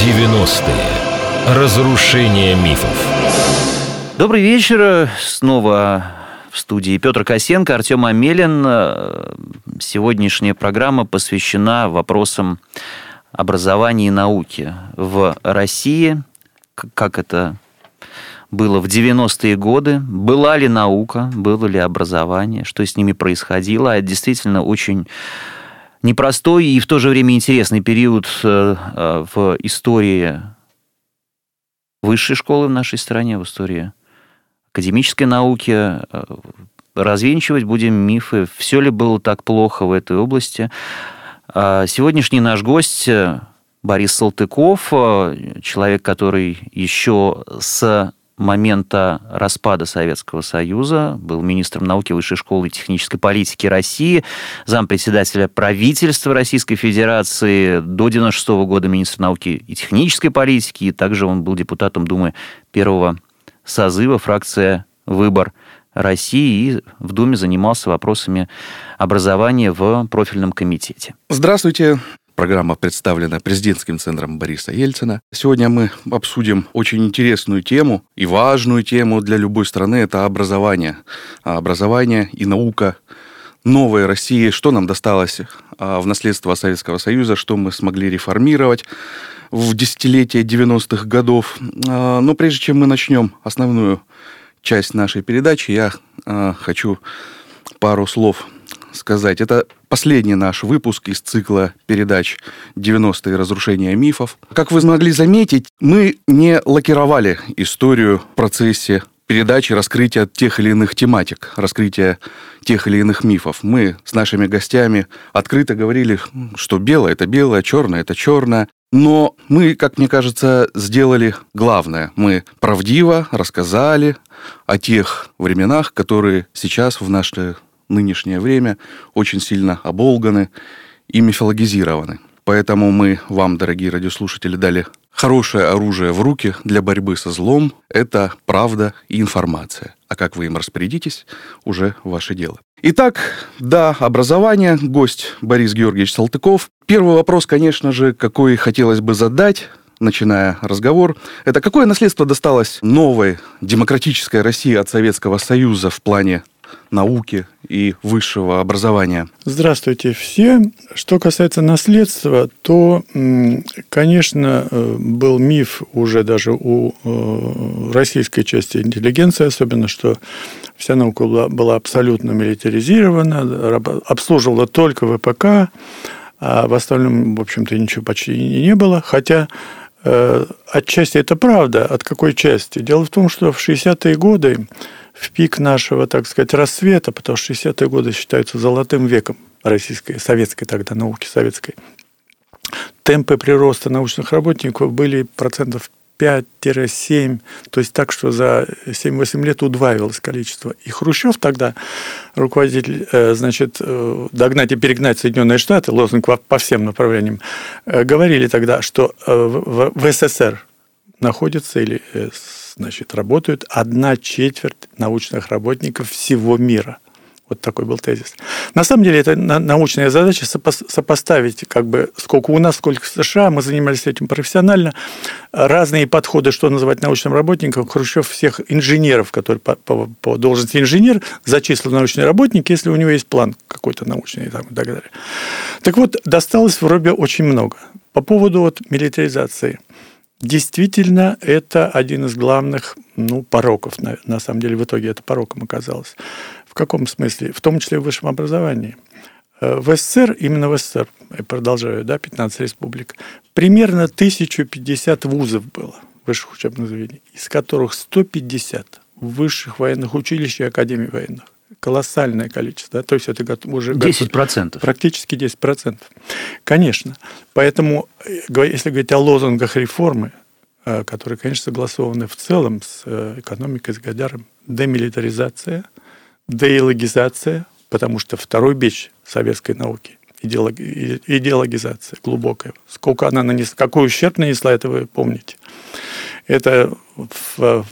90-е. Разрушение мифов. Добрый вечер. Снова в студии Петр Косенко, Артем Амелин. Сегодняшняя программа посвящена вопросам образования и науки в России. Как это было в 90-е годы, была ли наука, было ли образование, что с ними происходило. Это действительно очень непростой и в то же время интересный период э, э, в истории высшей школы в нашей стране, в истории академической науки. Э, развенчивать будем мифы, все ли было так плохо в этой области. А сегодняшний наш гость Борис Салтыков, человек, который еще с момента распада Советского Союза, был министром науки Высшей школы и технической политики России, зампредседателя правительства Российской Федерации, до 96 -го года министр науки и технической политики, и также он был депутатом Думы первого созыва, фракция «Выбор России» и в Думе занимался вопросами образования в профильном комитете. Здравствуйте, Программа представлена президентским центром Бориса Ельцина. Сегодня мы обсудим очень интересную тему и важную тему для любой страны – это образование. А образование и наука новой России, что нам досталось а, в наследство Советского Союза, что мы смогли реформировать в десятилетие 90-х годов. А, но прежде чем мы начнем основную часть нашей передачи, я хочу пару слов сказать. Это последний наш выпуск из цикла передач «90-е. Разрушения мифов». Как вы смогли заметить, мы не лакировали историю в процессе передачи раскрытия тех или иных тематик, раскрытия тех или иных мифов. Мы с нашими гостями открыто говорили, что белое – это белое, черное – это черное. Но мы, как мне кажется, сделали главное. Мы правдиво рассказали о тех временах, которые сейчас в наше нынешнее время очень сильно оболганы и мифологизированы. Поэтому мы вам, дорогие радиослушатели, дали хорошее оружие в руки для борьбы со злом. Это правда и информация. А как вы им распорядитесь, уже ваше дело. Итак, да, образование. Гость Борис Георгиевич Салтыков. Первый вопрос, конечно же, какой хотелось бы задать, начиная разговор, это какое наследство досталось новой демократической России от Советского Союза в плане науки и высшего образования. Здравствуйте все. Что касается наследства, то, конечно, э, был миф уже даже у э, российской части интеллигенции, особенно, что вся наука была, была абсолютно милитаризирована, обслуживала только ВПК, а в остальном, в общем-то, ничего почти не было. Хотя э, отчасти это правда. От какой части? Дело в том, что в 60-е годы в пик нашего, так сказать, рассвета, потому что 60-е годы считаются золотым веком российской, советской тогда науки, советской. Темпы прироста научных работников были процентов 5-7, то есть так, что за 7-8 лет удваивалось количество. И Хрущев тогда, руководитель, э, значит, э, догнать и перегнать Соединенные Штаты, лозунг по всем направлениям, э, говорили тогда, что в СССР находится или значит, работают одна четверть научных работников всего мира. Вот такой был тезис. На самом деле, это научная задача сопоставить, как бы, сколько у нас, сколько в США. Мы занимались этим профессионально. Разные подходы, что называть научным работником. Хрущев всех инженеров, которые по, по, по должности инженер, зачислил научный работник, если у него есть план какой-то научный там, и так далее. Так вот, досталось вроде очень много. По поводу вот милитаризации – Действительно, это один из главных ну, пороков. На, на самом деле, в итоге это пороком оказалось. В каком смысле? В том числе в высшем образовании. Э, в СССР, именно в СССР, я продолжаю, да, 15 республик, примерно 1050 вузов было, высших учебных заведений, из которых 150 высших военных училищ и академий военных колоссальное количество. Да? То есть это уже... 10%. Практически 10%. Конечно. Поэтому, э, если говорить о лозунгах реформы, э, которые, конечно, согласованы в целом с э, экономикой, с Гадяром, демилитаризация, деилогизация, потому что второй бич советской науки идеологизация глубокая. Сколько она нанесла, какой ущерб нанесла, это вы помните. Это в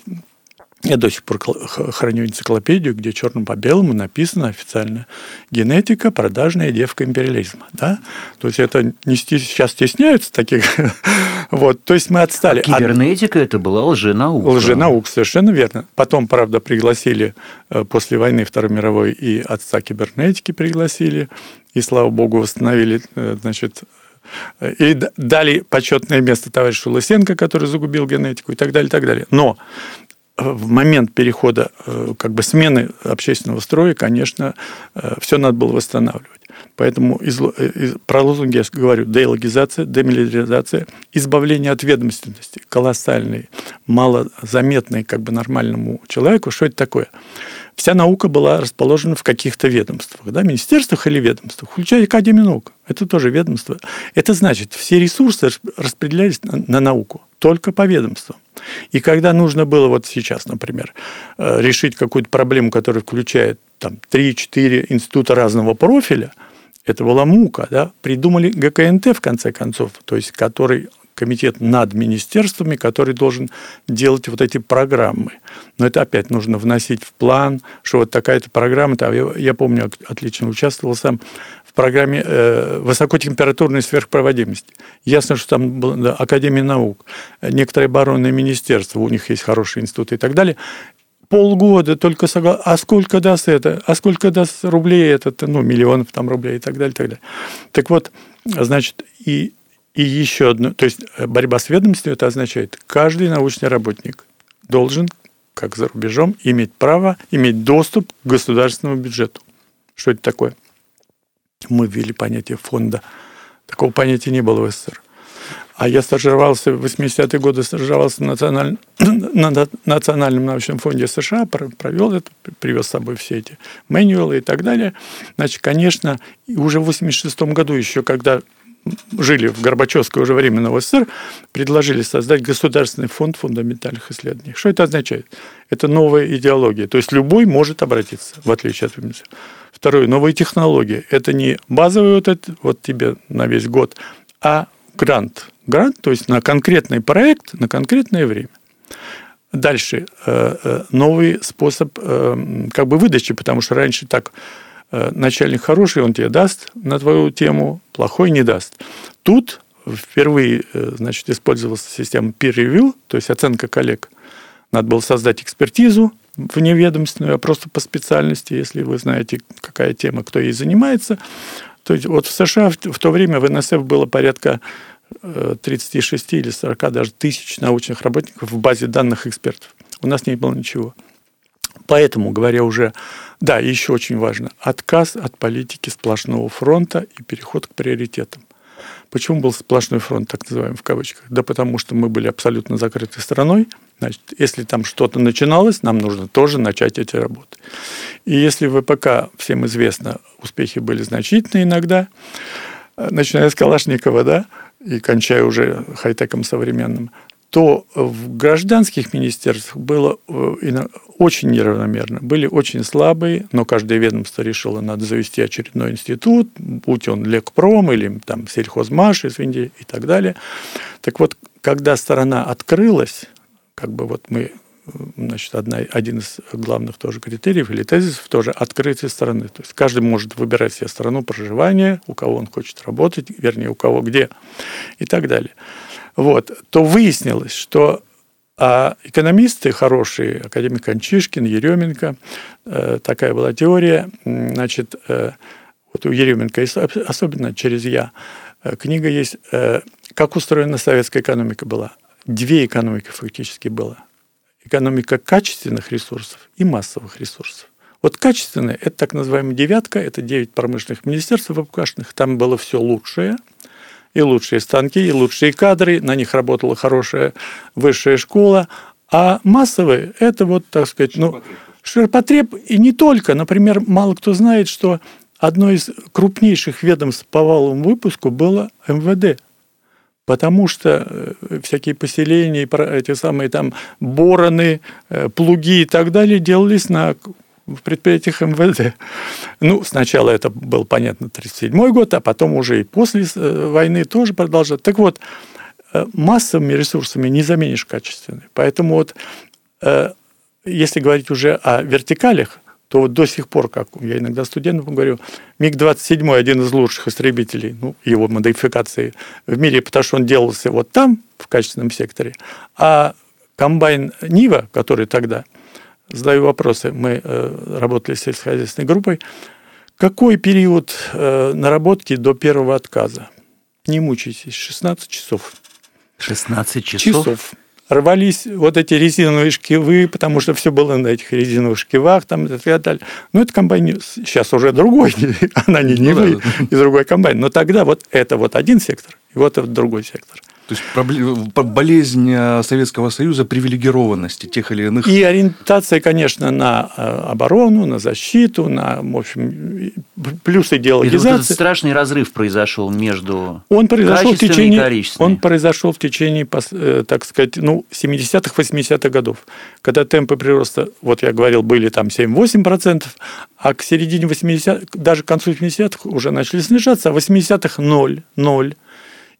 Я до сих пор храню энциклопедию, где черным по белому написано официально «Генетика, продажная девка империализма». Да? То есть это не сейчас стесняются таких. вот, то есть мы отстали. А кибернетика – это была лженаука. Лженаука, совершенно верно. Потом, правда, пригласили э, после войны Второй мировой и отца кибернетики пригласили, и, слава богу, восстановили э, значит, э, и дали почетное место товарищу Лысенко, который загубил генетику и так далее, и так далее. Но в момент перехода, э, как бы смены общественного строя, конечно, э, все надо было восстанавливать. Поэтому из, э, из, про лозунги я говорю деологизация, демилитаризация, избавление от ведомственности, колоссальный, малозаметный как бы нормальному человеку. Что это такое? Вся наука была расположена в каких-то ведомствах, да, министерствах или ведомствах, включая Академию наук. Это тоже ведомство. Это значит, все ресурсы распределялись на, на науку, только по ведомствам. И когда нужно было вот сейчас, например, э, решить какую-то проблему, которая включает там 3-4 института разного профиля, это была мука, да, придумали ГКНТ в конце концов, то есть который комитет над министерствами, который должен делать вот эти программы. Но это опять нужно вносить в план, что вот такая-то программа. Там, я, я помню, отлично участвовал сам в программе э, высокотемпературной сверхпроводимости. Ясно, что там была да, Академия наук, некоторые оборонные министерства, у них есть хорошие институты и так далее полгода только согласен. А сколько даст это? А сколько даст рублей этот? Ну, миллионов там рублей и так далее, и так далее. Так вот, значит, и и еще одно, то есть э, борьба с ведомостью, это означает, каждый научный работник должен, как за рубежом, иметь право, иметь доступ к государственному бюджету. Что это такое? Мы ввели понятие фонда. Такого понятия не было в СССР. А я стажировался в 80-е годы, стажировался на, националь... на Национальном научном фонде США, провел это, привез с собой все эти мануалы и так далее. Значит, конечно, уже в 86 году еще, когда жили в Горбачевское уже временно в СССР, предложили создать Государственный фонд фундаментальных исследований. Что это означает? Это новая идеология. То есть любой может обратиться, в отличие от Второе, новые технологии. Это не базовый вот этот, вот тебе на весь год, а грант. Грант, то есть на конкретный проект, на конкретное время. Дальше э, э, новый способ э, как бы выдачи, потому что раньше так начальник хороший, он тебе даст на твою тему, плохой не даст. Тут впервые э, значит, использовалась система peer review, то есть оценка коллег. Надо было создать экспертизу вневедомственную, а просто по специальности, если вы знаете, какая тема, кто ей занимается. То есть вот в США в то время в НСФ было порядка 36 э, или 40 даже тысяч научных работников в базе данных экспертов. У нас не было ничего. Поэтому, говоря уже, да, еще очень важно, отказ от политики сплошного фронта и переход к приоритетам. Почему был сплошной фронт, так называемый в кавычках? Да потому что мы были абсолютно закрытой страной. Значит, если там что-то начиналось, нам нужно тоже начать эти работы. И если в ВПК, всем известно, успехи были значительные иногда, начиная с Калашникова, да, и кончая уже хай-теком современным, то в гражданских министерствах было э, очень неравномерно. Были очень слабые, но каждое ведомство решило, надо завести очередной институт, будь он Лекпром или там сельхозмаш, извините, и так далее. Так вот, когда страна открылась, как бы вот мы значит, одна, один из главных тоже критериев или тезисов тоже открытие страны. То есть каждый может выбирать себе страну проживания, у кого он хочет работать, вернее, у кого где и так далее вот, то выяснилось, что а экономисты хорошие, академик Кончишкин, Еременко, э, такая была теория, значит, э, вот у Еременко, особенно через «Я», э, книга есть «Как устроена советская экономика была». Две экономики фактически было. Экономика качественных ресурсов и массовых ресурсов. Вот качественные – это так называемая девятка, это девять промышленных министерств ВПКшных, там было все лучшее – и лучшие станки, и лучшие кадры, на них работала хорошая высшая школа, а массовые – это вот, так сказать, ну, ширпотреб, и не только. Например, мало кто знает, что одно из крупнейших ведомств по валовому выпуску было МВД, потому что э, всякие поселения, эти самые там бороны, э, плуги и так далее делались на в предприятиях МВД. Ну, сначала это был, понятно, 1937 год, а потом уже и после э, войны тоже продолжать. Так вот, э, массовыми ресурсами не заменишь качественные. Поэтому вот э, если говорить уже о вертикалях, то вот до сих пор, как я иногда студентам говорю, МиГ-27 один из лучших истребителей, ну, его модификации в мире, потому что он делался вот там, в качественном секторе, а комбайн Нива, который тогда, задаю вопросы, мы э, работали с сельскохозяйственной группой, какой период э, наработки до первого отказа? Не мучайтесь, 16 часов. 16 часов? Часов рвались вот эти резиновые шкивы, потому что все было на этих резиновых шкивах там, и так далее. Но это комбайн сейчас уже другой, она не Нива ну, да. и другой комбайн. Но тогда вот это вот один сектор, и вот это другой сектор. То есть болезнь э, Советского Союза привилегированности тех или иных... И ориентация, конечно, на э, оборону, на защиту, на, в общем, плюсы идеологизации. этот страшный разрыв произошел между он произошел в течение, Он произошел в течение, э, так сказать, ну, 70-х, 80-х годов, когда темпы прироста, вот я говорил, были там 7-8%, а к середине 80-х, даже к концу 70-х уже начали снижаться, а в 80-х 0, 0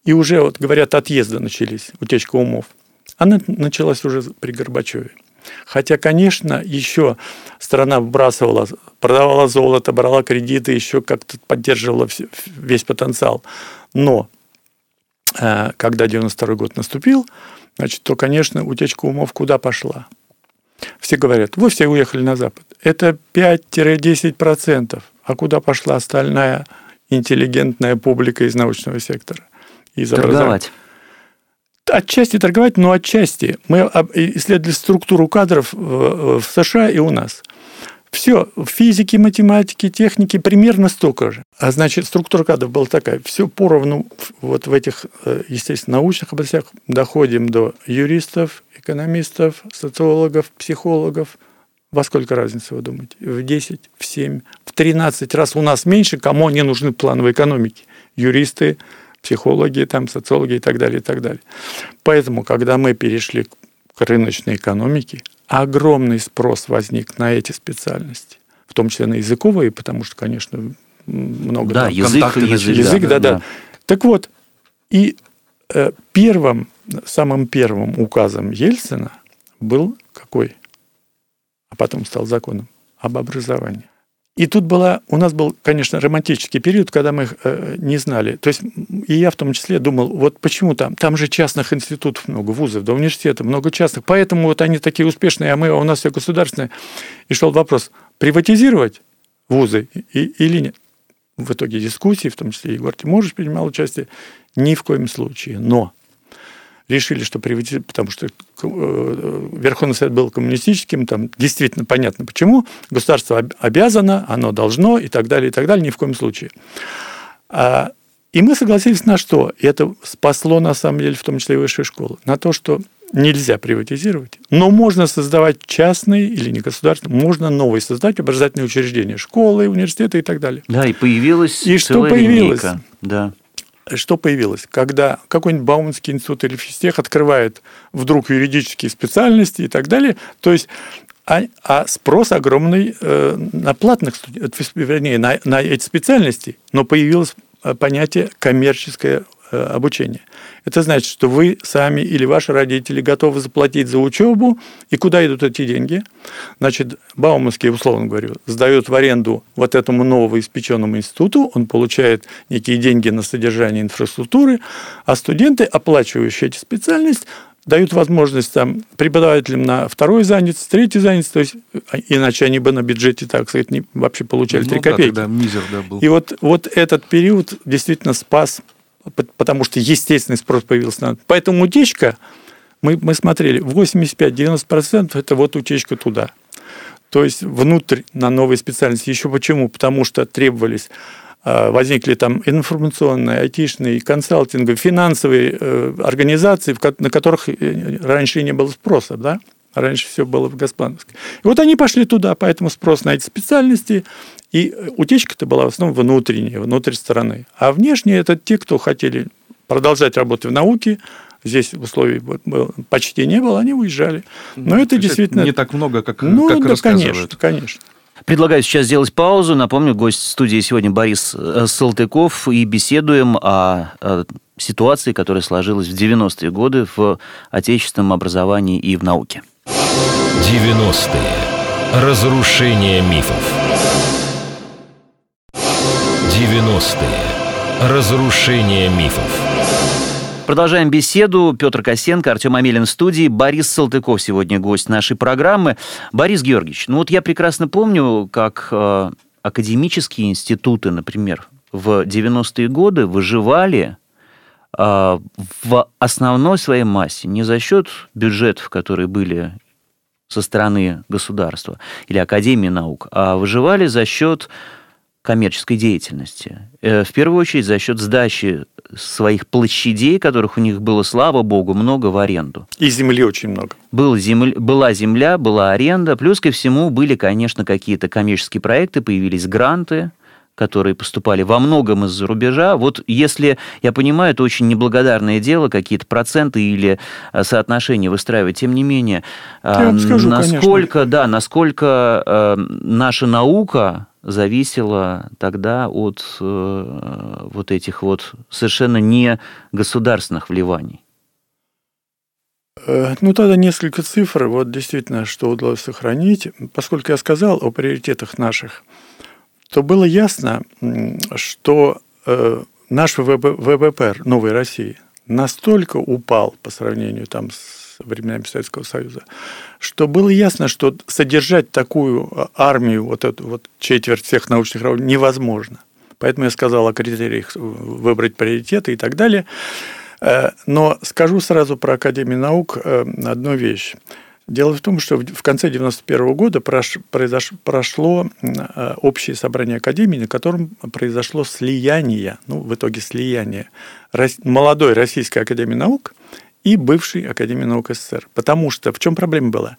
и уже, вот говорят, отъезды начались, утечка умов. Она началась уже при Горбачеве. Хотя, конечно, еще страна вбрасывала, продавала золото, брала кредиты, еще как-то поддерживала весь потенциал. Но э, когда 92 год наступил, значит, то, конечно, утечка умов куда пошла? Все говорят, вы все уехали на Запад. Это 5-10%. А куда пошла остальная интеллигентная публика из научного сектора? Торговать. Отчасти торговать, но отчасти. Мы исследовали структуру кадров в США и у нас. Все, в физике, математике, технике примерно столько же. А значит, структура кадров была такая. Все поровну вот в этих, э, естественно, научных областях доходим до юристов, экономистов, социологов, психологов. Во сколько разница, вы думаете? В 10, в 7, в 13 раз у нас меньше, кому они нужны плановой экономики? Юристы, психологи, там, социологи и так далее, и так далее. Поэтому, когда мы перешли к рыночной экономике, огромный спрос возник на эти специальности, в том числе на языковые, потому что, конечно, много да, там, язык, язык, язык, да, да, да. Так вот, и э, первым, самым первым указом Ельцина был какой? А потом стал законом об образовании. И тут была, у нас был, конечно, романтический период, когда мы э, не знали. То есть и я в том числе думал, вот почему там? Там же частных институтов много, вузов, да, университетов, много частных. Поэтому вот они такие успешные, а мы, а у нас все государственное. И шел вопрос, приватизировать вузы и, или нет? В итоге дискуссии, в том числе Егор Тимурович принимал участие, ни в коем случае. Но решили, что приватизировать, потому что э, Верховный Совет был коммунистическим, там действительно понятно почему, государство обязано, оно должно и так далее, и так далее, ни в коем случае. А, и мы согласились на что? И это спасло, на самом деле, в том числе и высшие школы. На то, что нельзя приватизировать, но можно создавать частные или не государственные, можно новые создать образовательные учреждения, школы, университеты и так далее. Да, и появилась и что появилось? Линейка. Да что появилось? Когда какой-нибудь Бауманский институт или физтех открывает вдруг юридические специальности и так далее, то есть а, а спрос огромный э, на платных студентов, вернее, на, на эти специальности, но появилось э, понятие коммерческое Э, обучения. Это значит, что вы сами или ваши родители готовы заплатить за учебу, и куда идут эти деньги? Значит, Бауманский, условно говорю, сдает в аренду вот этому новоиспеченному институту, он получает некие деньги на содержание инфраструктуры, а студенты, оплачивающие эти специальности, дают возможность там, преподавателям на второй занятость, третий занятость, то есть а, иначе они бы на бюджете, так сказать, не, вообще получали ну, 3 да, копейки. Да, мизер, да, был. И вот, вот этот период действительно спас потому что естественный спрос появился. Поэтому утечка, мы, мы смотрели, 85-90% это вот утечка туда. То есть внутрь на новые специальности. Еще почему? Потому что требовались а, возникли там информационные, айтишные, консалтинговые, финансовые э, организации, на которых э, раньше не было спроса, да? Раньше все было в Газпановске. И вот они пошли туда, поэтому спрос на эти специальности. И утечка-то была в основном внутренняя, внутрь страны. А внешние – это те, кто хотели продолжать работать в науке, здесь условий почти не было, они уезжали. Но ну, это действительно... Не так много, как, ну, как да, рассказывают. конечно, конечно. Предлагаю сейчас сделать паузу. Напомню, гость студии сегодня Борис э, Салтыков. И беседуем о ситуации, которая сложилась в 90-е годы в отечественном образовании и в науке. 90-е. Разрушение мифов. 90-е. Разрушение мифов. Продолжаем беседу. Петр Косенко, Артем Амелин в студии. Борис Салтыков сегодня гость нашей программы. Борис Георгиевич, ну вот я прекрасно помню, как э, академические институты, например, в 90-е годы выживали э, в основной своей массе не за счет бюджетов, которые были со стороны государства или Академии наук, а выживали за счет коммерческой деятельности. Э, в первую очередь за счет сдачи своих площадей, которых у них было, слава богу, много в аренду. И земли очень много. Был земля, была земля, была аренда, плюс ко всему были, конечно, какие-то коммерческие проекты, появились гранты, которые поступали во многом из-за рубежа. Вот если, я понимаю, это очень неблагодарное дело, какие-то проценты или э, соотношения выстраивать, тем не менее, я вам скажу, насколько, конечно. да, насколько э, наша наука зависело тогда от э, вот этих вот совершенно не государственных вливаний? Э, ну, тогда несколько цифр, вот действительно, что удалось сохранить. Поскольку я сказал о приоритетах наших, то было ясно, что э, наш ВВП Новой России настолько упал по сравнению там, с временами Советского Союза, что было ясно, что содержать такую а, армию, вот эту вот четверть всех научных работ, невозможно. Поэтому я сказал о критериях выбрать приоритеты и так далее. Э, но скажу сразу про Академию наук э, одну вещь. Дело в том, что в конце 1991 года прошло э, общее собрание Академии, на котором произошло слияние, ну, в итоге слияние молодой Российской Академии Наук и бывшей Академии наук СССР. Потому что в чем проблема была?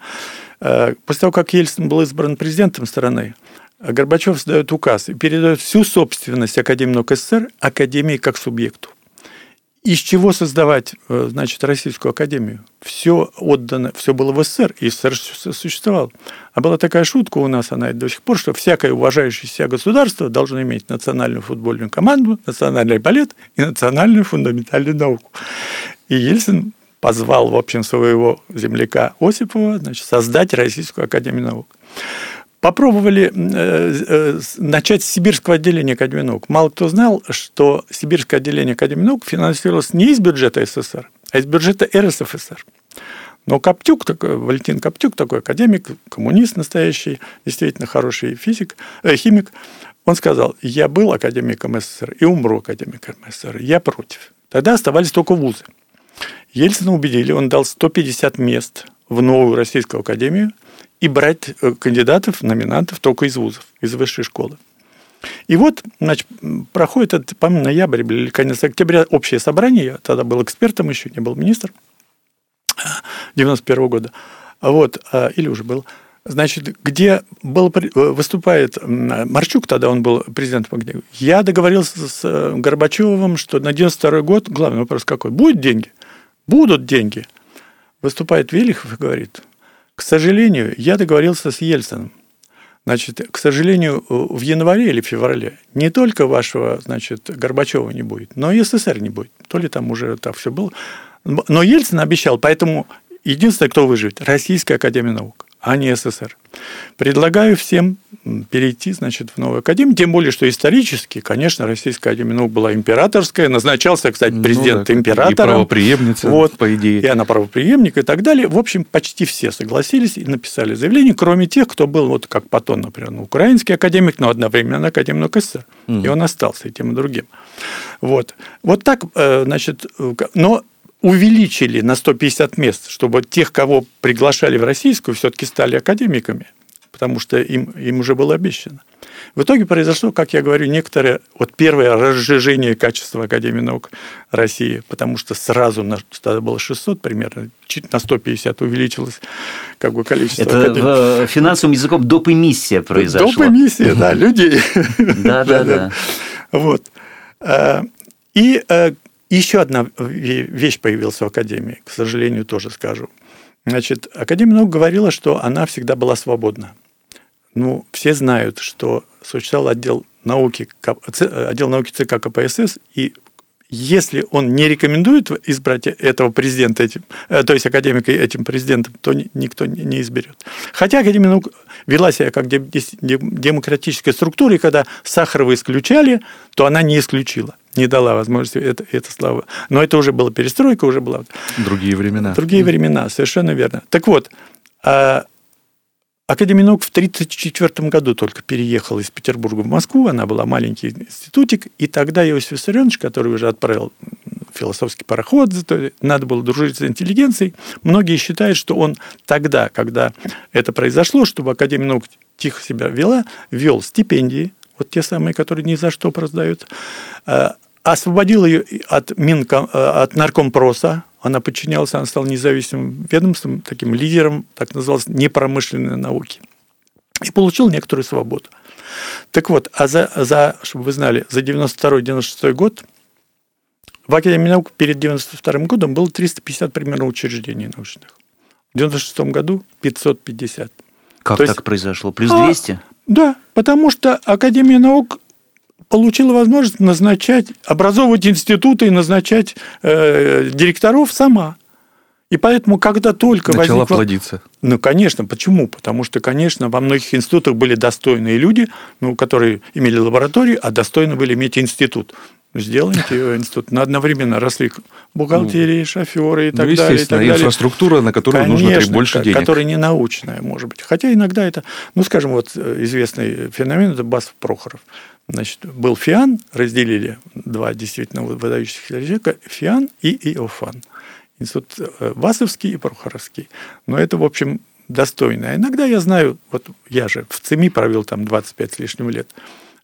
Э, после того, как Ельцин был избран президентом страны, Горбачев сдает указ и передает всю собственность Академии наук СССР Академии как субъекту. Из чего создавать, э, значит, Российскую Академию? Все отдано, все было в СССР, и СССР существовал. А была такая шутка у нас, она до сих пор, что всякое уважающее себя государство должно иметь национальную футбольную команду, национальный балет и национальную фундаментальную науку. И Ельцин позвал, в общем, своего земляка Осипова значит, создать Российскую Академию Наук. Попробовали э, э, начать с Сибирского отделения Академии наук. Мало кто знал, что Сибирское отделение Академии наук финансировалось не из бюджета СССР, а из бюджета РСФСР. Но Коптюк, такой, Валентин Коптюк, такой академик, коммунист настоящий, действительно хороший физик, э, химик, он сказал, я был академиком СССР и умру академиком СССР, я против. Тогда оставались только вузы. Ельцина убедили, он дал 150 мест в новую Российскую Академию и брать э, кандидатов, номинантов только из вузов, из высшей школы. И вот, значит, проходит, это, по-моему, ноябрь или конец октября общее собрание, я тогда был экспертом еще, не был министр, 91 года, вот, а, или уже был, значит, где был, э, выступает Марчук, тогда он был президентом Я договорился с э, Горбачевым, что на 92 год, главный вопрос какой, будет деньги? Будут деньги. Выступает Велихов и говорит, к сожалению, я договорился с Ельцином. Значит, к сожалению, в январе или феврале не только вашего, значит, Горбачева не будет, но и СССР не будет. То ли там уже так все было. Но Ельцин обещал, поэтому единственное, кто выживет, Российская Академия Наук а не СССР. Предлагаю всем перейти, значит, в новую академию, тем более, что исторически, конечно, Российская академия наук была императорская, назначался, кстати, ну президент ну, да, императором. И правоприемница, вот, по идее. И она правоприемник и так далее. В общем, почти все согласились и написали заявление, кроме тех, кто был, вот как потом, например, ну, украинский академик, но одновременно академик наук СССР. Угу. И он остался и тем, и другим. Вот. Вот так, э, значит, э, но увеличили на 150 мест, чтобы тех, кого приглашали в российскую, все-таки стали академиками, потому что им, им уже было обещано. В итоге произошло, как я говорю, некоторое вот первое разжижение качества Академии наук России, потому что сразу на, тогда было 600 примерно, чуть на 150 увеличилось как бы количество. Это академий. в финансовом языком доп. эмиссия произошла. Доп. эмиссия, да, людей. Да, да, да. Вот. А, э, еще одна вещь появилась в Академии, к сожалению, тоже скажу. Значит, Академия наук говорила, что она всегда была свободна. Ну, все знают, что существовал отдел науки, отдел науки ЦК КПСС, и если он не рекомендует избрать этого президента, этим, э, то есть академика этим президентом, то никто не изберет. Хотя Академия наук вела себя как демократическая структура, и когда Сахарова исключали, то она не исключила не дала возможности это, это слава. Но это уже была перестройка, уже была... Другие времена. Другие времена, совершенно верно. Так вот, а Академия наук в 1934 году только переехала из Петербурга в Москву, она была маленький институтик, и тогда Иосиф Виссарионович, который уже отправил философский пароход, надо было дружить с интеллигенцией, многие считают, что он тогда, когда это произошло, чтобы Академия наук тихо себя вела, ввел стипендии, вот те самые, которые ни за что раздают, э, освободил ее от, Минком, э, от наркомпроса, она подчинялась, она стала независимым ведомством, таким лидером, так называлось, непромышленной науки. И получил некоторую свободу. Так вот, а за, за чтобы вы знали, за 92-96 год в Академии наук перед 92 годом было 350 примерно учреждений научных. В 96 году 550. Как То так есть, произошло? Плюс 200? А, да, потому что Академия наук получила возможность назначать, образовывать институты и назначать э, директоров сама. И поэтому, когда только Начала возникла... плодиться. Ну, конечно. Почему? Потому что, конечно, во многих институтах были достойные люди, ну, которые имели лабораторию, а достойны были иметь институт. Сделайте институт. На одновременно росли бухгалтерии, ну, шоферы и так ну, далее. И так далее. инфраструктура, на которую Конечно, нужно больше денег. которая не научная, может быть. Хотя иногда это, ну, скажем, вот э, известный феномен, это Басов Прохоров. Значит, был Фиан, разделили два действительно выдающихся человека, Фиан и Иофан. Институт э, Васовский и Прохоровский. Но это, в общем, достойно. А иногда я знаю, вот я же в ЦИМИ провел там 25 с лишним лет,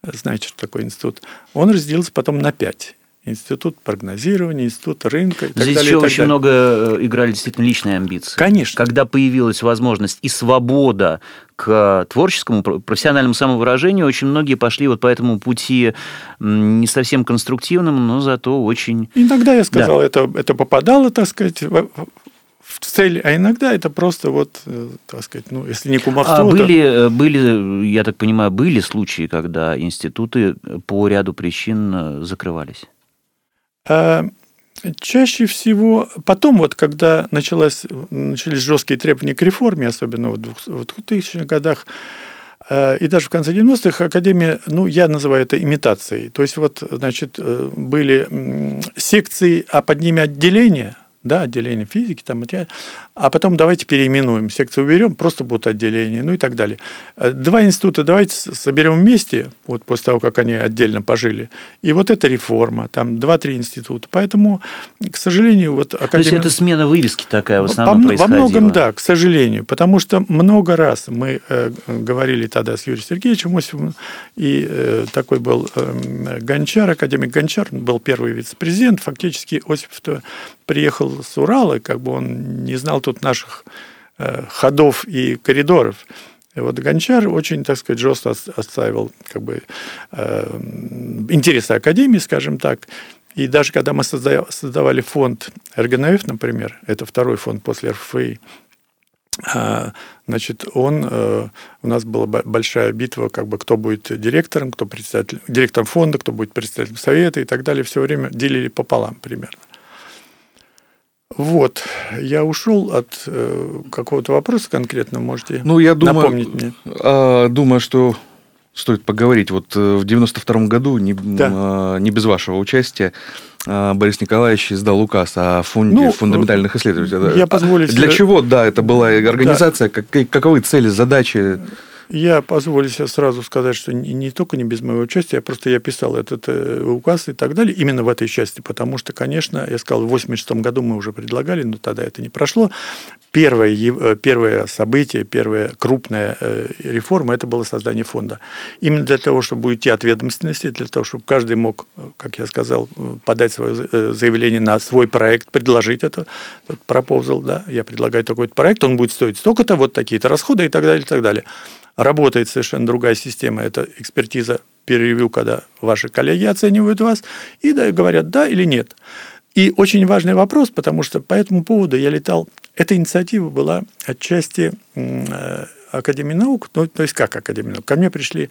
знаете, что такое институт. Он разделился потом на пять институт прогнозирования, институт рынка и так Здесь далее. еще очень далее. много э, играли действительно личные амбиции. Конечно. Когда появилась возможность и свобода к творческому, профессиональному самовыражению, очень многие пошли вот по этому пути не совсем конструктивному, но зато очень... Иногда, я сказал, да. это, это попадало, так сказать, в цель, а иногда это просто вот, э, так сказать, ну, если не кумовство, а были, то... Э, были, я так понимаю, были случаи, когда институты по ряду причин закрывались? А, чаще всего потом, вот когда началось, начались жесткие требования к реформе, особенно в 2000-х годах, а, и даже в конце 90-х Академия, ну, я называю это имитацией. То есть, вот, значит, э, были секции, а под ними отделения – да, отделение физики, там, а потом давайте переименуем, секцию уберем, просто будут отделения, ну и так далее. Э, два института давайте соберем вместе, вот после того, как они отдельно пожили, и вот эта реформа, там два-три института. Поэтому, к сожалению, вот Академия... То есть это смена вывески такая в основном Во, происходила? Во многом, да, к сожалению, потому что много раз мы э, говорили тогда с Юрием Сергеевичем Осиповым, и э, такой был э, Гончар, академик Гончар, был первый вице-президент, фактически Осипов приехал с Урала, как бы он не знал тут наших э, ходов и коридоров. И вот Гончар очень, так сказать, жестко отстаивал как бы, э, интересы Академии, скажем так. И даже когда мы создавали фонд РГНФ, например, это второй фонд после РФИ, а, значит, он, э, у нас была большая битва, как бы, кто будет директором, кто председатель, директором фонда, кто будет председателем совета и так далее. Все время делили пополам примерно. Вот, я ушел от э, какого-то вопроса конкретно, можете ну, я думаю, напомнить мне? Э, думаю, что стоит поговорить. Вот э, в 92 году, не, да. э, не без вашего участия, э, Борис Николаевич издал указ о фонде ну, фундаментальных исследований. Я позволю Для чего, да, это была организация, да. как, каковы цели, задачи? Я позволю себе сразу сказать, что не, только не без моего участия, просто я писал этот э, указ и так далее, именно в этой части, потому что, конечно, я сказал, в 86 году мы уже предлагали, но тогда это не прошло. Первое, э, первое событие, первая крупная э, реформа – это было создание фонда. Именно для того, чтобы уйти от ведомственности, для того, чтобы каждый мог, как я сказал, подать свое заявление на свой проект, предложить это, пропозал, да, я предлагаю такой проект, он будет стоить столько-то, вот такие-то расходы и так далее, и так далее работает совершенно другая система. Это экспертиза переревью, когда ваши коллеги оценивают вас и говорят да или нет. И очень важный вопрос, потому что по этому поводу я летал. Эта инициатива была отчасти э, Академии наук, ну, то есть как Академия наук. Ко мне пришли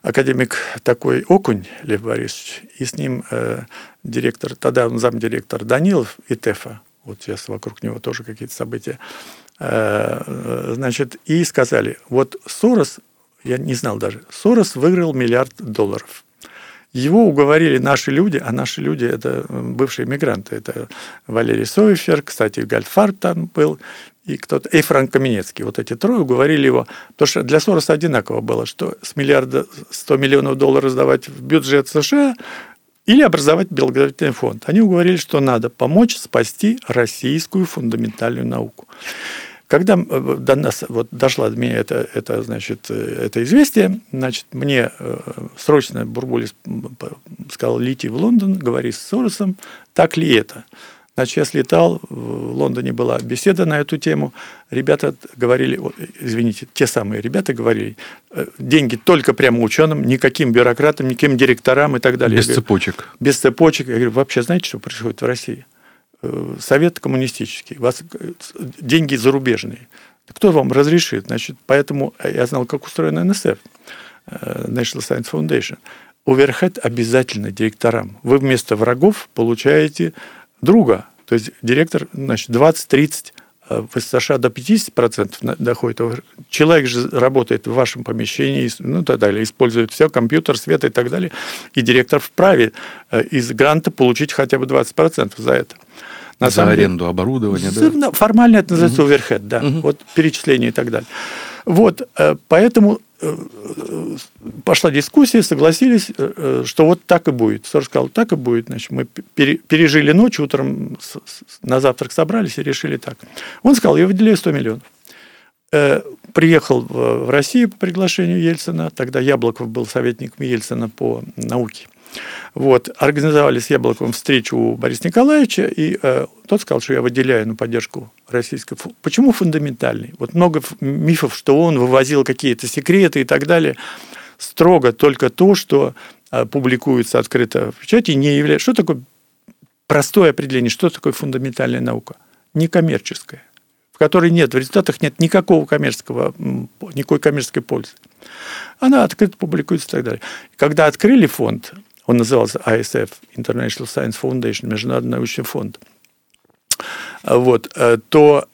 академик такой Окунь Лев Борисович, и с ним э, директор, тогда он замдиректор Данилов и ТЭФа, вот сейчас вокруг него тоже какие-то события, значит, и сказали, вот Сорос, я не знал даже, Сорос выиграл миллиард долларов. Его уговорили наши люди, а наши люди – это бывшие мигранты. Это Валерий Сойфер, кстати, Гальфар там был, и кто-то, и Франк Каменецкий. Вот эти трое уговорили его, потому что для Сороса одинаково было, что с миллиарда 100 миллионов долларов сдавать в бюджет США или образовать благотворительный фонд. Они уговорили, что надо помочь спасти российскую фундаментальную науку. Когда э, до нас вот дошла до меня это, это, значит, э, это известие, значит, мне э, срочно Бурбулис сказал, лети в Лондон, говори с Соросом, так ли это? Значит, я слетал, в Лондоне была беседа на эту тему. Ребята говорили, извините, те самые ребята говорили, э, деньги только прямо ученым, никаким бюрократам, никаким директорам и так далее. Без говорю, цепочек. Без цепочек. Я говорю, вообще знаете, что происходит в России? Э, совет коммунистический, у вас э, деньги зарубежные. Кто вам разрешит? Значит, поэтому я знал, как устроена НСФ, National Science Foundation. Оверхед обязательно директорам. Вы вместо врагов получаете друга. То есть директор, значит, 20-30 э, в США до 50% доходит. Человек же работает в вашем помещении, ну, так далее, использует все, компьютер, свет и так далее. И директор вправе э, из гранта получить хотя бы 20% за это. На за аренду деле, оборудования, да? Формально это называется угу. оверхед, да. Угу. Вот перечисление и так далее. Вот, э, поэтому пошла дискуссия, согласились, э, что вот так и будет. Сор сказал, так и будет. Значит, мы пережили ночь, утром на завтрак собрались и решили так. Он сказал, я выделяю 100 миллионов. Э, приехал в Россию по приглашению Ельцина. Тогда Яблоков был советником Ельцина по науке. Вот, организовали с Яблоковым встречу у Бориса Николаевича, и э, тот сказал, что я выделяю на поддержку российской... Почему фундаментальный? Вот много мифов, что он вывозил какие-то секреты и так далее. Строго только то, что э, публикуется открыто в печати, не является... Что такое простое определение? Что такое фундаментальная наука? Некоммерческая в которой нет, в результатах нет никакого коммерческого, никакой коммерческой пользы. Она открыто публикуется и так далее. Когда открыли фонд, он назывался ISF, International Science Foundation, Международный научный фонд. Вот, то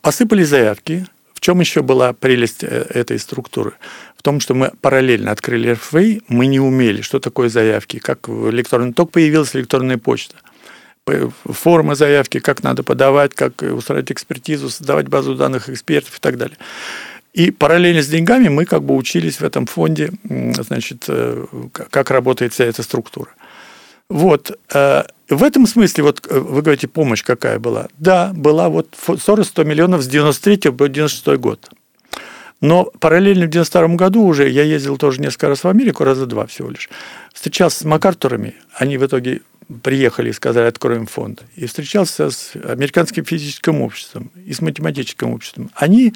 посыпали заявки. В чем еще была прелесть э, этой структуры? В том, что мы параллельно открыли РФИ, мы не умели, что такое заявки, как электронный ток появилась электронная почта форма заявки, как надо подавать, как устраивать экспертизу, создавать базу данных экспертов и так далее. И параллельно с деньгами мы как бы учились в этом фонде, значит, э, как работает вся эта структура. Вот. Э, в этом смысле, вот э, вы говорите, помощь какая была? Да, была вот 40-100 миллионов с 93 по 96 год. Но параллельно в 92 году уже я ездил тоже несколько раз в Америку, раза два всего лишь. Встречался с Макартурами. Они в итоге приехали и сказали, откроем фонд. И встречался с американским физическим обществом и с математическим обществом. Они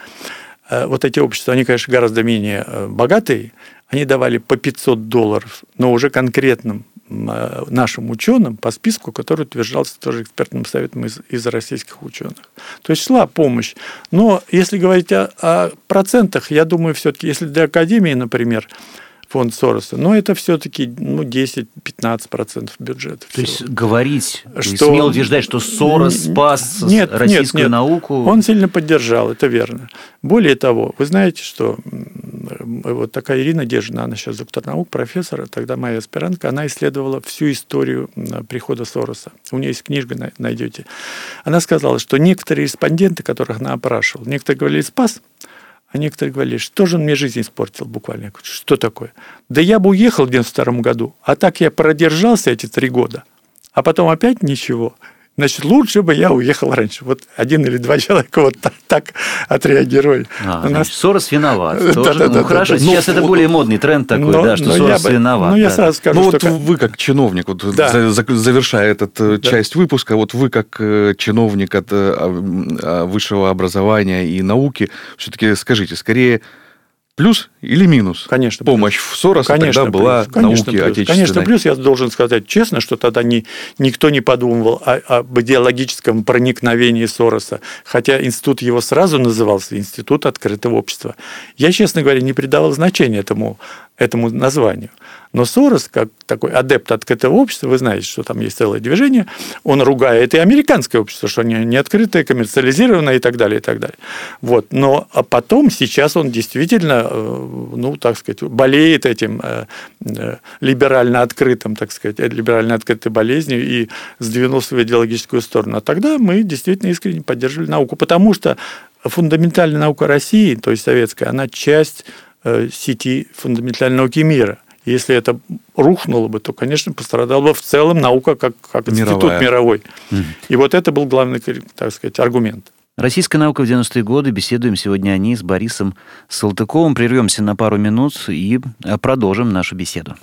вот эти общества, они, конечно, гораздо менее э, богатые, они давали по 500 долларов, но уже конкретным э, нашим ученым по списку, который утверждался тоже экспертным советом из, из российских ученых. То есть шла помощь. Но если говорить о, о процентах, я думаю, все-таки, если для Академии, например, фонд Сороса. Но это все-таки ну, 10-15% бюджета. То есть говорить, что... смело утверждать, что Сорос спас нет, российскую нет, нет. науку. Он сильно поддержал, это верно. Более того, вы знаете, что вот такая Ирина Дежина, она сейчас доктор наук, профессор, тогда моя аспирантка, она исследовала всю историю прихода Сороса. У нее есть книжка, найдете. Она сказала, что некоторые респонденты, которых она опрашивала, некоторые говорили «спас», а некоторые говорили, что же он мне жизнь испортил буквально. Говорю, что такое? Да я бы уехал в 92 году, а так я продержался эти три года, а потом опять ничего. Значит, лучше бы я уехал раньше. Вот один или два человека вот так, так отреагировали. А, У нас... Сорос виноват. Тоже. Да, да, ну, да, хорошо, да, сейчас ну, это более модный тренд такой, но, да, что Сорос бы, виноват. Ну, я сразу скажу, ну, вот что... вы как чиновник, вот да. завершая эту да. часть выпуска, вот вы как э, чиновник от э, а, высшего образования и науки, все-таки скажите, скорее плюс или минус? Конечно. Помощь в Сороса Конечно, тогда была плюс. Конечно, науке плюс. отечественной. Конечно, плюс я должен сказать честно, что тогда ни, никто не подумывал о, об идеологическом проникновении Сороса, хотя институт его сразу назывался Институт открытого общества. Я, честно говоря, не придавал значения этому, этому названию. Но Сорос, как такой адепт открытого общества, вы знаете, что там есть целое движение, он ругает и американское общество, что они не открытое, коммерциализированное и так далее, и так далее. Вот. Но а потом, сейчас он действительно, э, ну, так сказать, болеет этим э, э, либерально открытым, так сказать, либерально открытой болезнью и сдвинулся в идеологическую сторону. А тогда мы действительно искренне поддерживали науку, потому что фундаментальная наука России, то есть советская, она часть сети фундаментальной науки мира – если это рухнуло бы, то, конечно, пострадала бы в целом наука как, как институт Мировая. мировой. Угу. И вот это был главный, так сказать, аргумент. Российская наука в 90-е годы. Беседуем сегодня о ней с Борисом Салтыковым. Прервемся на пару минут и э, продолжим нашу беседу.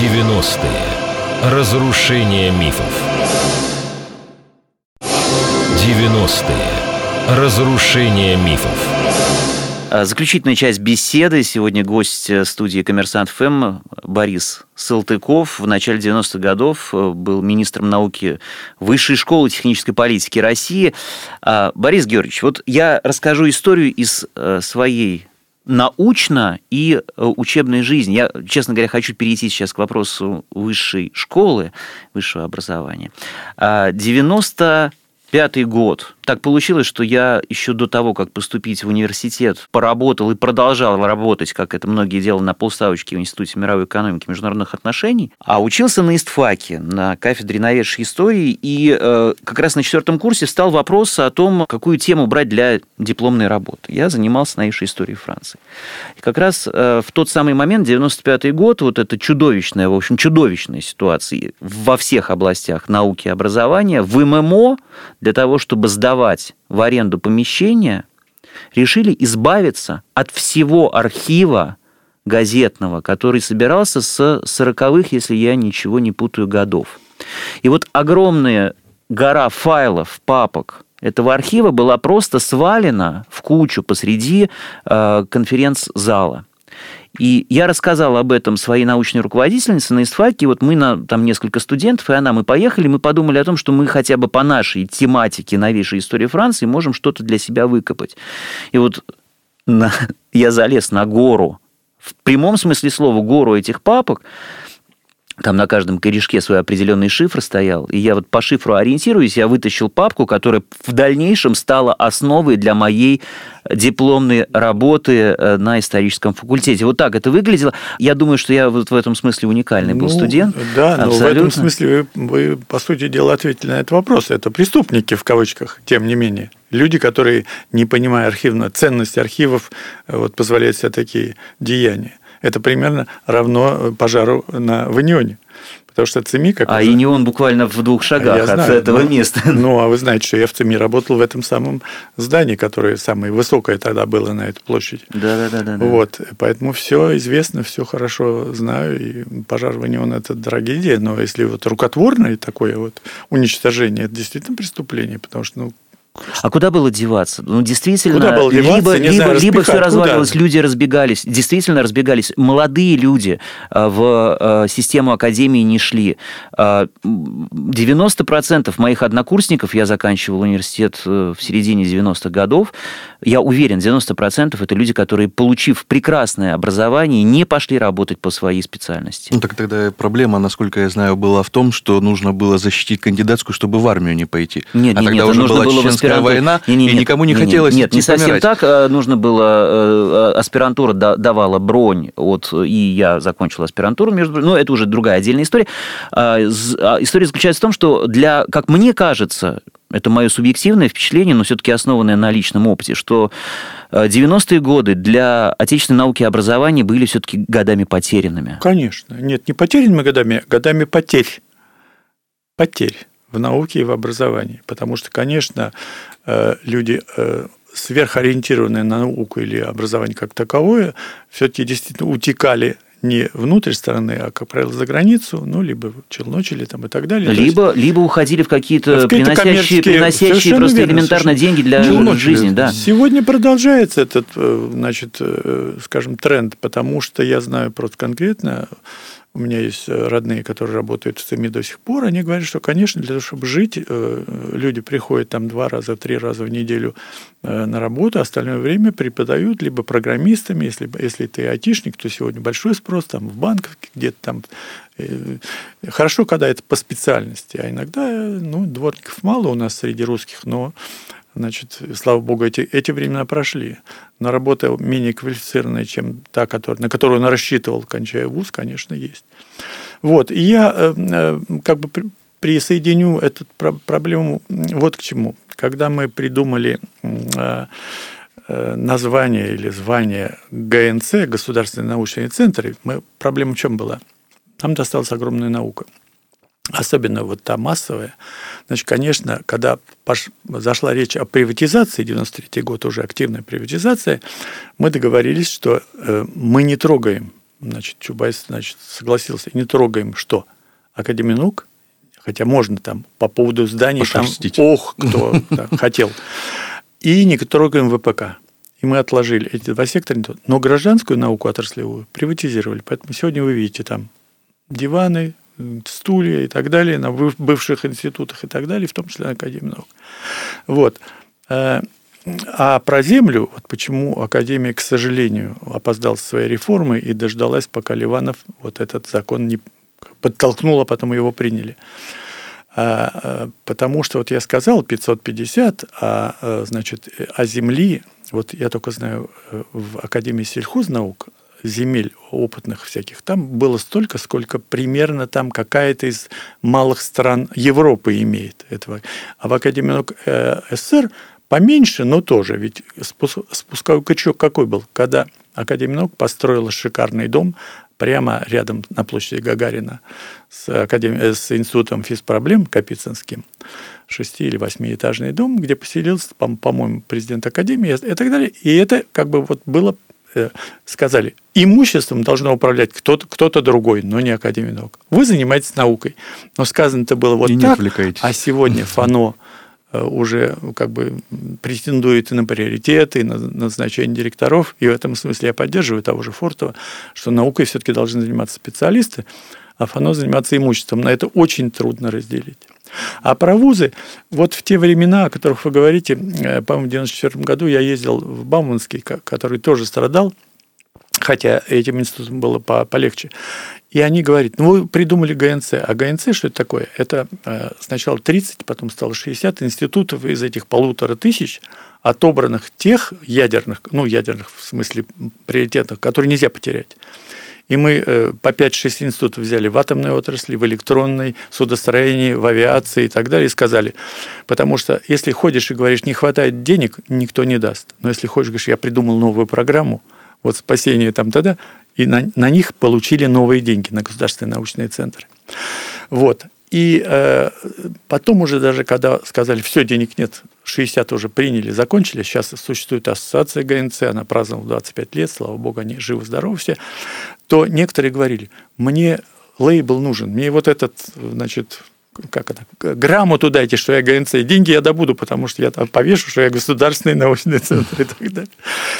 90-е. Разрушение мифов. 90-е. Разрушение мифов. А, заключительная часть беседы. Сегодня гость э, студии «Коммерсант ФМ» Борис Салтыков. В начале 90-х годов э, был министром науки Высшей школы технической политики России. А, Борис Георгиевич, вот я расскажу историю из э, своей научно и учебной жизни. Я, честно говоря, хочу перейти сейчас к вопросу высшей школы, высшего образования. 90 а, год. Так получилось, что я еще до того, как поступить в университет, поработал и продолжал работать, как это многие делали на полставочке в Институте мировой экономики и международных отношений, а учился на ИСТФАКе, на кафедре новейшей истории, и э, как раз на четвертом курсе встал вопрос о том, какую тему брать для дипломной работы. Я занимался новейшей историей Франции. И как раз э, в тот самый момент, 95 год, вот эта чудовищная, в общем, чудовищная ситуация во всех областях науки и образования, в ММО, для того, чтобы сдавать в аренду помещения, решили избавиться от всего архива газетного, который собирался с 40-х, если я ничего не путаю, годов. И вот огромная гора файлов, папок этого архива была просто свалена в кучу посреди э, конференц-зала. И я рассказал об этом своей научной руководительнице на ИСТФАКе. Вот мы, на, там несколько студентов, и она, мы поехали, мы подумали о том, что мы хотя бы по нашей тематике новейшей истории Франции можем что-то для себя выкопать. И вот на, я залез на гору, в прямом смысле слова, гору этих папок, там на каждом корешке свой определенный шифр стоял, и я вот по шифру ориентируюсь, я вытащил папку, которая в дальнейшем стала основой для моей дипломной работы э, на историческом факультете. Вот так это выглядело. Я думаю, что я вот в этом смысле уникальный был ну, студент. Да, но Абсолютно. в этом смысле вы, вы, по сути дела, ответили на этот вопрос. Это преступники, в кавычках, тем не менее. Люди, которые, не понимая архивно ценность архивов, э, вот, позволяют себе такие деяния это примерно равно пожару на Ванионе. Потому что ЦИМИ... Как а уже... и он буквально в двух шагах я от знаю, этого ну, места. Ну, а вы знаете, что я в ЦИМИ работал в этом самом здании, которое самое высокое тогда было на этой площади. Да, да, да. да вот, поэтому все известно, все хорошо знаю. И пожар в Ванион – это трагедия, но если вот рукотворное такое вот уничтожение, это действительно преступление, потому что, ну, а куда было деваться? Ну, действительно, куда было деваться? либо, не либо, знаю, либо все разваливалось, куда? люди разбегались, действительно разбегались. Молодые люди э, в э, систему академии не шли. 90% э, моих однокурсников, я заканчивал университет в середине 90-х годов, я уверен, 90% это люди, которые, получив прекрасное образование, не пошли работать по своей специальности. Ну, так тогда проблема, насколько я знаю, была в том, что нужно было защитить кандидатскую, чтобы в армию не пойти. Нет, а нет, тогда нет, уже нужно была было чеченская война, не, не, и никому не, не хотелось Нет, не совсем помирать. так. А нужно было... Э, аспирантура давала бронь, от, и я закончил аспирантуру, между но это уже другая отдельная история. А, а, история заключается в том, что для, как мне кажется, это мое субъективное впечатление, но все-таки основанное на личном опыте, что 90-е э, годы для отечественной науки и образования были все-таки годами потерянными. Конечно. Нет, не потерянными годами, а годами потерь. Потерь в науке и в образовании. Потому что, конечно, э, люди э, сверхориентированные на науку или образование как таковое, все-таки действительно утекали не внутрь страны, а, как правило, за границу, ну, либо челночили там и так далее. Либо, есть, либо уходили в какие-то приносящие, приносящие просто верно, элементарно деньги для челночили. жизни. Да. Сегодня продолжается этот, э, значит, скажем, тренд, потому что я знаю просто конкретно у меня есть э, родные, которые работают в СМИ до сих пор, они говорят, что, конечно, для того, чтобы жить, э, люди приходят там два раза, три раза в неделю э, на работу, остальное время преподают либо программистами, если, если ты айтишник, то сегодня большой спрос там в банках, где-то там. Хорошо, когда это по специальности, а иногда, ну, дворников мало у нас среди русских, но Значит, слава богу, эти, эти времена прошли. Но работа менее квалифицированная, чем та, которая, на которую он рассчитывал, кончая вуз, конечно, есть. Вот. И я э, э, как бы присоединю эту проблему вот к чему. Когда мы придумали э, название или звание ГНЦ, Государственный научный центр, мы, проблема в чем была? Нам досталась огромная наука – особенно вот та массовая, значит, конечно, когда пош... зашла речь о приватизации, 93 год уже активная приватизация, мы договорились, что э, мы не трогаем, значит, Чубайс, значит, согласился, не трогаем что? Академию наук, хотя можно там по поводу зданий, там, ох, кто хотел, и не трогаем ВПК. И мы отложили эти два сектора, но гражданскую науку отраслевую приватизировали. Поэтому сегодня вы видите там диваны, стулья и так далее на бывших институтах и так далее, в том числе на Академии наук. Вот. Э, а про землю, вот почему Академия, к сожалению, опоздал со своей реформой и дождалась, пока Ливанов вот этот закон не подтолкнул, а потом его приняли. А, а, потому что вот я сказал 550, а, а значит, о земли, вот я только знаю, э, в Академии сельхознаук земель опытных всяких, там было столько, сколько примерно там какая-то из малых стран Европы имеет этого. А в Академии наук э, СССР поменьше, но тоже. Ведь спусковой крючок какой был? Когда Академия наук построила шикарный дом прямо рядом на площади Гагарина с, академи... Э, с институтом физпроблем Капицинским, шести- или восьмиэтажный дом, где поселился, по-моему, президент Академии и так далее. И это как бы вот было сказали, имуществом должно управлять кто-то кто другой, но не Академия наук. Вы занимаетесь наукой. Но сказано это было вот и так, а сегодня ФАНО э, уже как бы претендует и на приоритеты, и на назначение директоров. И в этом смысле я поддерживаю того же Фортова, что наукой все-таки должны заниматься специалисты, а ФАНО заниматься имуществом. На это очень трудно разделить. А про вузы, вот в те времена, о которых вы говорите, э, по-моему, в 1994 году я ездил в Бауманский, который тоже страдал, хотя этим институтом было полегче. И они говорят, ну вы придумали ГНЦ. А ГНЦ что это такое? Это э, сначала 30, потом стало 60 институтов из этих полутора тысяч, отобранных тех ядерных, ну ядерных в смысле приоритетных, которые нельзя потерять. И мы э, по 5-6 институтов взяли в атомной отрасли, в электронной, судостроении, в авиации и так далее, и сказали, потому что если ходишь и говоришь, не хватает денег, никто не даст. Но если ходишь, говоришь, я придумал новую программу, вот спасение там тогда, и на, на них получили новые деньги, на государственные научные центры. Вот. И э, потом уже даже, когда сказали, все, денег нет, 60 уже приняли, закончили, сейчас существует ассоциация ГНЦ, она праздновала 25 лет, слава богу, они живы-здоровы все, то некоторые говорили, мне лейбл нужен, мне вот этот, значит, как это, грамоту дайте, что я ГНЦ, деньги я добуду, потому что я там повешу, что я государственный научный центр и так далее.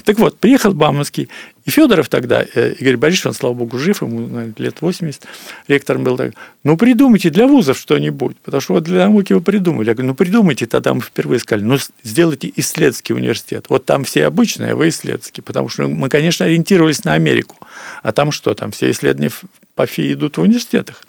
Так вот, приехал Бауманский, и Федоров тогда, э, Игорь Борисович, он, слава богу, жив, ему наверное, лет 80, ректором был так, ну, придумайте для вузов что-нибудь, потому что вот для науки вы придумали. Я говорю, ну, придумайте, тогда мы впервые сказали, ну, сделайте исследовательский университет. Вот там все обычные, а вы исследовательский, потому что мы, конечно, ориентировались на Америку. А там что, там все исследования по ФИ идут в университетах.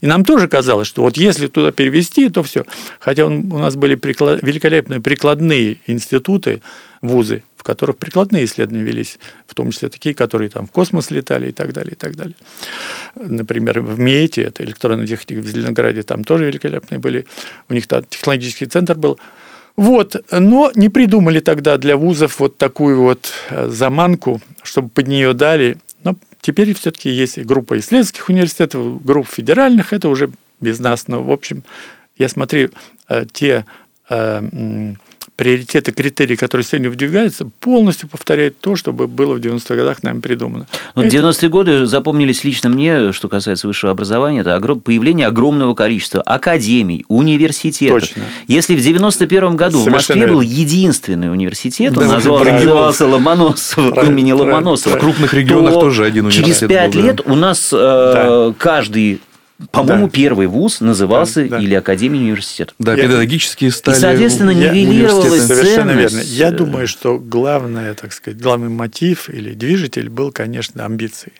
И нам тоже казалось, что вот если туда перевести, то все. Хотя у нас были приклад, великолепные прикладные институты, вузы, в которых прикладные исследования велись, в том числе такие, которые там в космос летали и так далее, и так далее. Например, в МИЭТе, это электронная техника в Зеленограде, там тоже великолепные были. У них там технологический центр был. Вот, но не придумали тогда для вузов вот такую вот э, заманку, чтобы под нее дали Теперь все-таки есть группа исследовательских университетов, группа федеральных, это уже без нас, но, в общем, я смотрю, э, те э, приоритеты, критерии, которые сегодня выдвигаются, полностью повторяют то, что было в 90-х годах нами придумано. Ну, 90-е годы запомнились лично мне, что касается высшего образования, это появление огромного количества академий, университетов. Точно. Если в 91 году Совершенно в Москве был единственный университет, да, он назвался, назывался Ломоносов, имени Ломоносова. В крупных регионах тоже один университет Через пять лет у нас э, да. каждый по-моему, да. первый вуз назывался да, да. или Академия университет. Да, я... педагогические стали. И, соответственно, нивелировалась Совершенно верно. Я думаю, что главное, так сказать, главный мотив или движитель был, конечно, амбиции.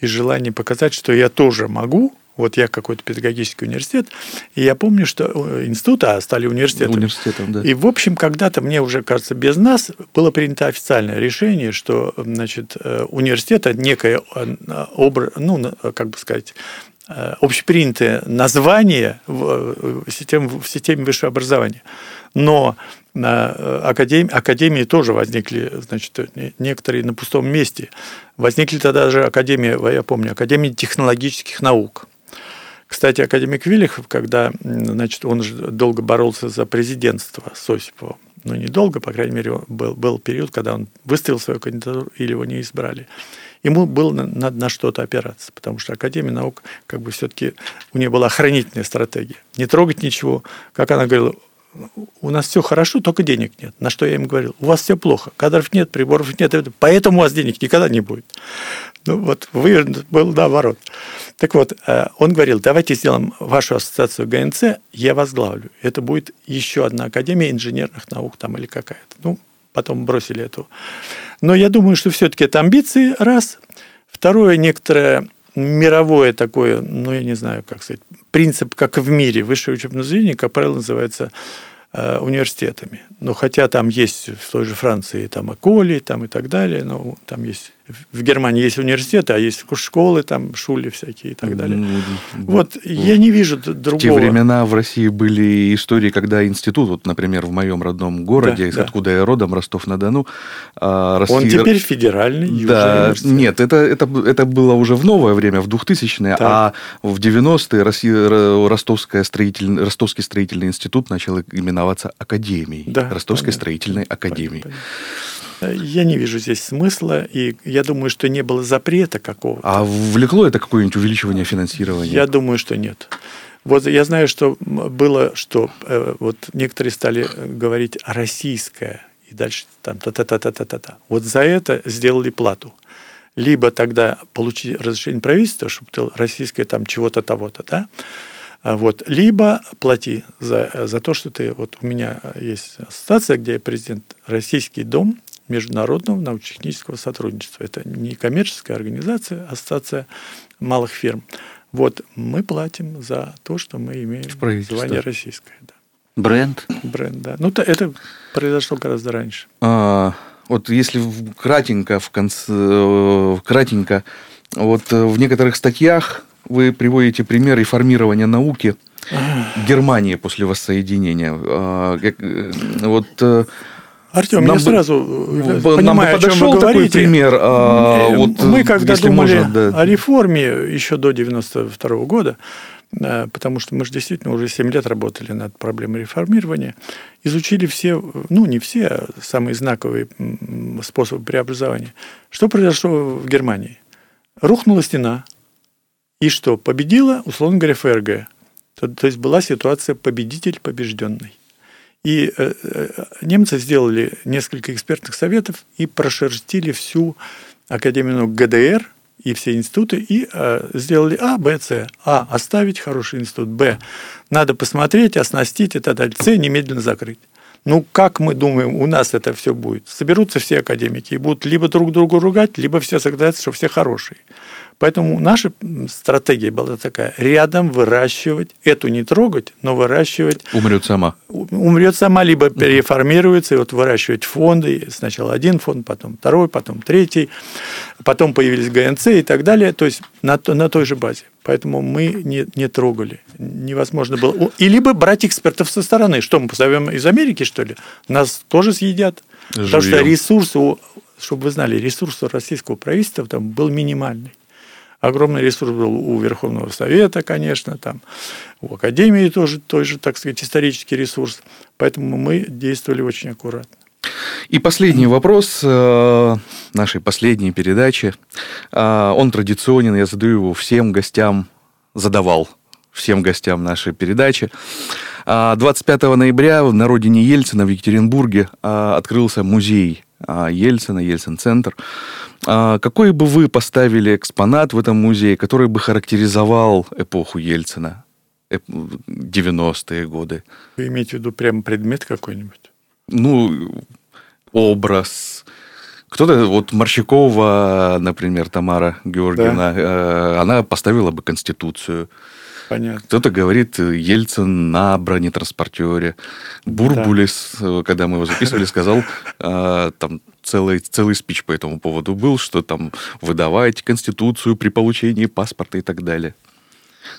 И желание показать, что я тоже могу, вот я какой-то педагогический университет, и я помню, что э, институты а стали университетом. Университетом, да. И, в общем, когда-то, мне уже кажется, без нас было принято официальное решение, что, значит, э, университет – это некое, образ, ну, как бы сказать, Э, общепринятое название в системе, в системе высшего образования. Но на э, академии, академии тоже возникли, значит, некоторые на пустом месте. Возникли тогда же академии, я помню, Академия технологических наук. Кстати, академик Вилихов, когда значит, он же долго боролся за президентство с Осиповым, ну, недолго, по крайней мере, был, был период, когда он выставил свою кандидатуру или его не избрали ему было надо на что-то опираться, потому что Академия наук, как бы все-таки у нее была охранительная стратегия. Не трогать ничего. Как она говорила, у нас все хорошо, только денег нет. На что я им говорил, у вас все плохо, кадров нет, приборов нет, поэтому у вас денег никогда не будет. Ну вот, вы был наоборот. Так вот, э, он говорил, давайте сделаем вашу ассоциацию ГНЦ, я возглавлю. Это будет еще одна академия инженерных наук там или какая-то. Ну, потом бросили эту. Но я думаю, что все-таки это амбиции, раз. Второе, некоторое мировое такое, ну, я не знаю, как сказать, принцип, как в мире. Высшее учебное заведение, как правило, называется э, университетами. Но хотя там есть в той же Франции там Аколи там и так далее, но там есть в Германии есть университеты, а есть школы, там, шули всякие и так далее. Ну, вот, ну, я не вижу другого. В те времена в России были истории, когда институт, вот, например, в моем родном городе, да, откуда да. я родом, Ростов-на-Дону. А, Россия... Он теперь федеральный Да, нет, это, это, это было уже в новое время, в 2000-е, а в 90-е Россия, Ростовская строитель... Ростовский строительный институт начал именоваться Академией. Да, Ростовской понятно. строительной академией. Понятно. Я не вижу здесь смысла, и я думаю, что не было запрета какого-то. А влекло это какое-нибудь увеличивание финансирования? Я думаю, что нет. Вот я знаю, что было, что э, вот некоторые стали говорить российское, и дальше там та-та-та-та-та-та. Вот за это сделали плату. Либо тогда получить разрешение правительства, чтобы ты российское там чего-то того-то, да, а вот. Либо плати за, за то, что ты... Вот у меня есть ассоциация, где я президент Российский дом международного научно-технического сотрудничества. Это не коммерческая организация, а ассоциация малых фирм. Вот мы платим за то, что мы имеем звание российское. Да. Бренд? Бренд, да. Ну, то это произошло гораздо раньше. А, вот если кратенько, в конце, э, кратенько, вот э, в некоторых статьях вы приводите пример реформирования науки в Германии после воссоединения. А, э, вот Артем, нам я сразу э, понимаю, нам бы подошел такой говорите. пример. А, э, вот, Мы когда думали можно, да. о реформе еще до 92 года, э, потому что мы же действительно уже 7 лет работали над проблемой реформирования, изучили все, ну не все, а самые знаковые способы преобразования. Что произошло в Германии? Рухнула стена, и что? Победила, условно говоря, ФРГ. То, то есть была ситуация победитель-побежденный. И э, э, немцы сделали несколько экспертных советов и прошерстили всю Академию ГДР и все институты, и э, сделали А, Б, С. А, оставить хороший институт. Б, надо посмотреть, оснастить и так далее. С, немедленно закрыть. Ну, как мы думаем, у нас это все будет? Соберутся все академики и будут либо друг другу ругать, либо все согласятся, что все хорошие. Поэтому наша стратегия была такая, рядом выращивать, эту не трогать, но выращивать... Умрет сама. Умрет сама, либо переформируется, и вот выращивать фонды, сначала один фонд, потом второй, потом третий, потом появились ГНЦ и так далее, то есть на, на той же базе. Поэтому мы не, не трогали. Невозможно было. И либо брать экспертов со стороны. Что мы позовем из Америки, что ли? Нас тоже съедят. Живьем. Потому что ресурсы, чтобы вы знали, ресурс российского правительства там был минимальный. Огромный ресурс был у Верховного Совета, конечно, там, у Академии тоже, той же, так сказать, исторический ресурс. Поэтому мы действовали очень аккуратно. И последний вопрос э, нашей последней передачи. Э, он традиционен, я задаю его всем гостям, задавал всем гостям нашей передачи. 25 э, ноября на родине Ельцина в Екатеринбурге открылся музей Ельцина, Ельцин-центр. Какой бы вы поставили экспонат в этом музее, который бы характеризовал эпоху Ельцина, 90-е годы? Вы имеете в виду прямо предмет какой-нибудь? ну, образ. Кто-то, вот Морщакова, например, Тамара Георгиевна, да. э, она поставила бы Конституцию. Понятно. Кто-то говорит Ельцин на бронетранспортере. Бурбулис, да. Э, когда мы его записывали, сказал, э, там целый, целый спич по этому поводу был, что там выдавайте Конституцию при получении паспорта и так далее.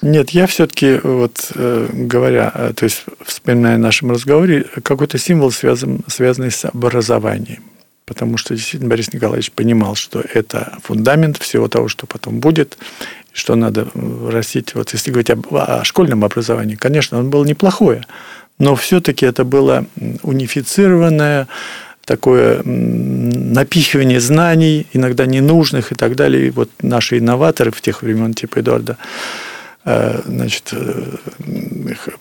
Нет, я все-таки, вот э, говоря, э, то есть вспоминая о нашем разговоре, какой-то символ связан, связанный с образованием. Потому что действительно Борис Николаевич понимал, что это фундамент всего того, что потом будет, что надо растить. Вот если говорить об, о школьном образовании, конечно, он был неплохое, но все-таки это было унифицированное, такое напихивание знаний, иногда ненужных и так далее. И вот наши инноваторы в тех времен, типа Эдуарда Э, значит, э,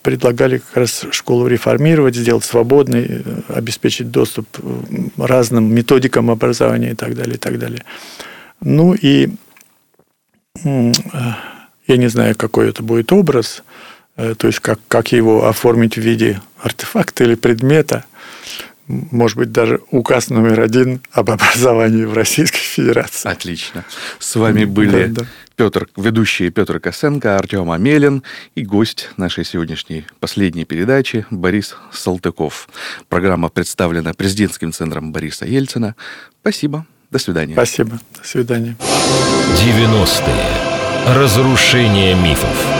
предлагали как раз школу реформировать, сделать свободной, э, обеспечить доступ разным методикам образования и так далее, и так далее. Ну и я не знаю, какой это будет образ, то есть как, как его оформить в виде артефакта или предмета – может быть, даже указ номер один об образовании в Российской Федерации. Отлично. С вами были да, да. Петр, ведущий Петр Косенко, Артем Амелин и гость нашей сегодняшней последней передачи Борис Салтыков. Программа представлена президентским центром Бориса Ельцина. Спасибо. До свидания. Спасибо. До свидания. 90-е. Разрушение мифов.